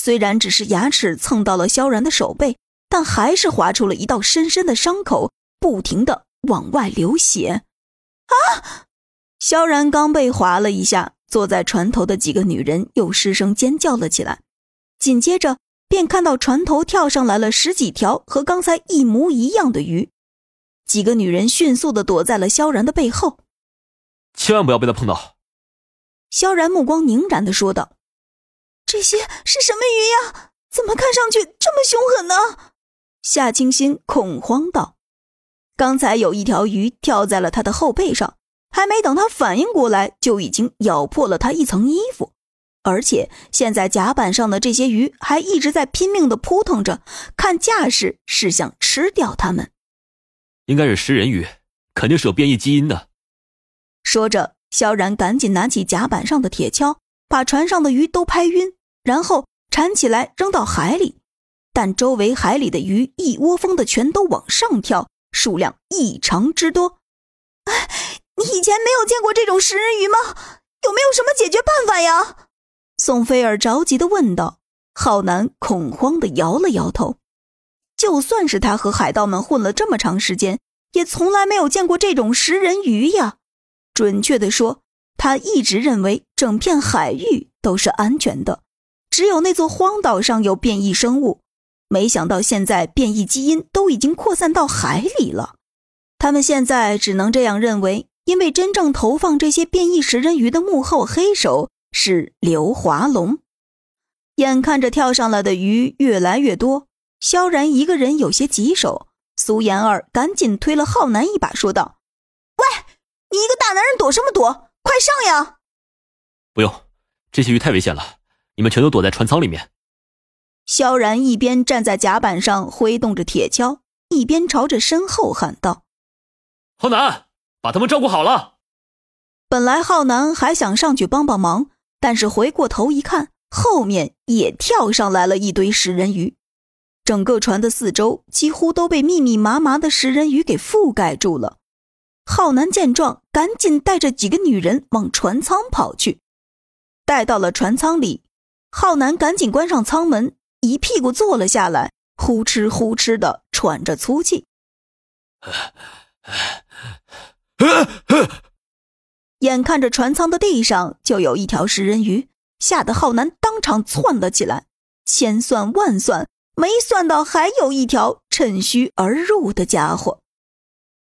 虽然只是牙齿蹭到了萧然的手背，但还是划出了一道深深的伤口，不停的往外流血。啊！萧然刚被划了一下，坐在船头的几个女人又失声尖叫了起来，紧接着便看到船头跳上来了十几条和刚才一模一样的鱼，几个女人迅速的躲在了萧然的背后，千万不要被他碰到。萧然目光凝然的说道：“这些是什么鱼呀？怎么看上去这么凶狠呢？”夏清新恐慌道：“刚才有一条鱼跳在了他的后背上。”还没等他反应过来，就已经咬破了他一层衣服，而且现在甲板上的这些鱼还一直在拼命的扑腾着，看架势是想吃掉他们。应该是食人鱼，肯定是有变异基因的。说着，萧然赶紧拿起甲板上的铁锹，把船上的鱼都拍晕，然后缠起来扔到海里。但周围海里的鱼一窝蜂的全都往上跳，数量异常之多。哎。你以前没有见过这种食人鱼吗？有没有什么解决办法呀？宋菲儿着急的问道。浩南恐慌的摇了摇头。就算是他和海盗们混了这么长时间，也从来没有见过这种食人鱼呀。准确的说，他一直认为整片海域都是安全的，只有那座荒岛上有变异生物。没想到现在变异基因都已经扩散到海里了。他们现在只能这样认为。因为真正投放这些变异食人鱼的幕后黑手是刘华龙，眼看着跳上来的鱼越来越多，萧然一个人有些棘手。苏妍儿赶紧推了浩南一把，说道：“喂，你一个大男人躲什么躲？快上呀！”“不用，这些鱼太危险了，你们全都躲在船舱里面。”萧然一边站在甲板上挥动着铁锹，一边朝着身后喊道：“浩南。”把他们照顾好了。本来浩南还想上去帮帮忙，但是回过头一看，后面也跳上来了一堆食人鱼，整个船的四周几乎都被密密麻麻的食人鱼给覆盖住了。浩南见状，赶紧带着几个女人往船舱跑去。待到了船舱里，浩南赶紧关上舱门，一屁股坐了下来，呼哧呼哧的喘着粗气。眼看着船舱的地上就有一条食人鱼，吓得浩南当场窜了起来。千算万算，没算到还有一条趁虚而入的家伙。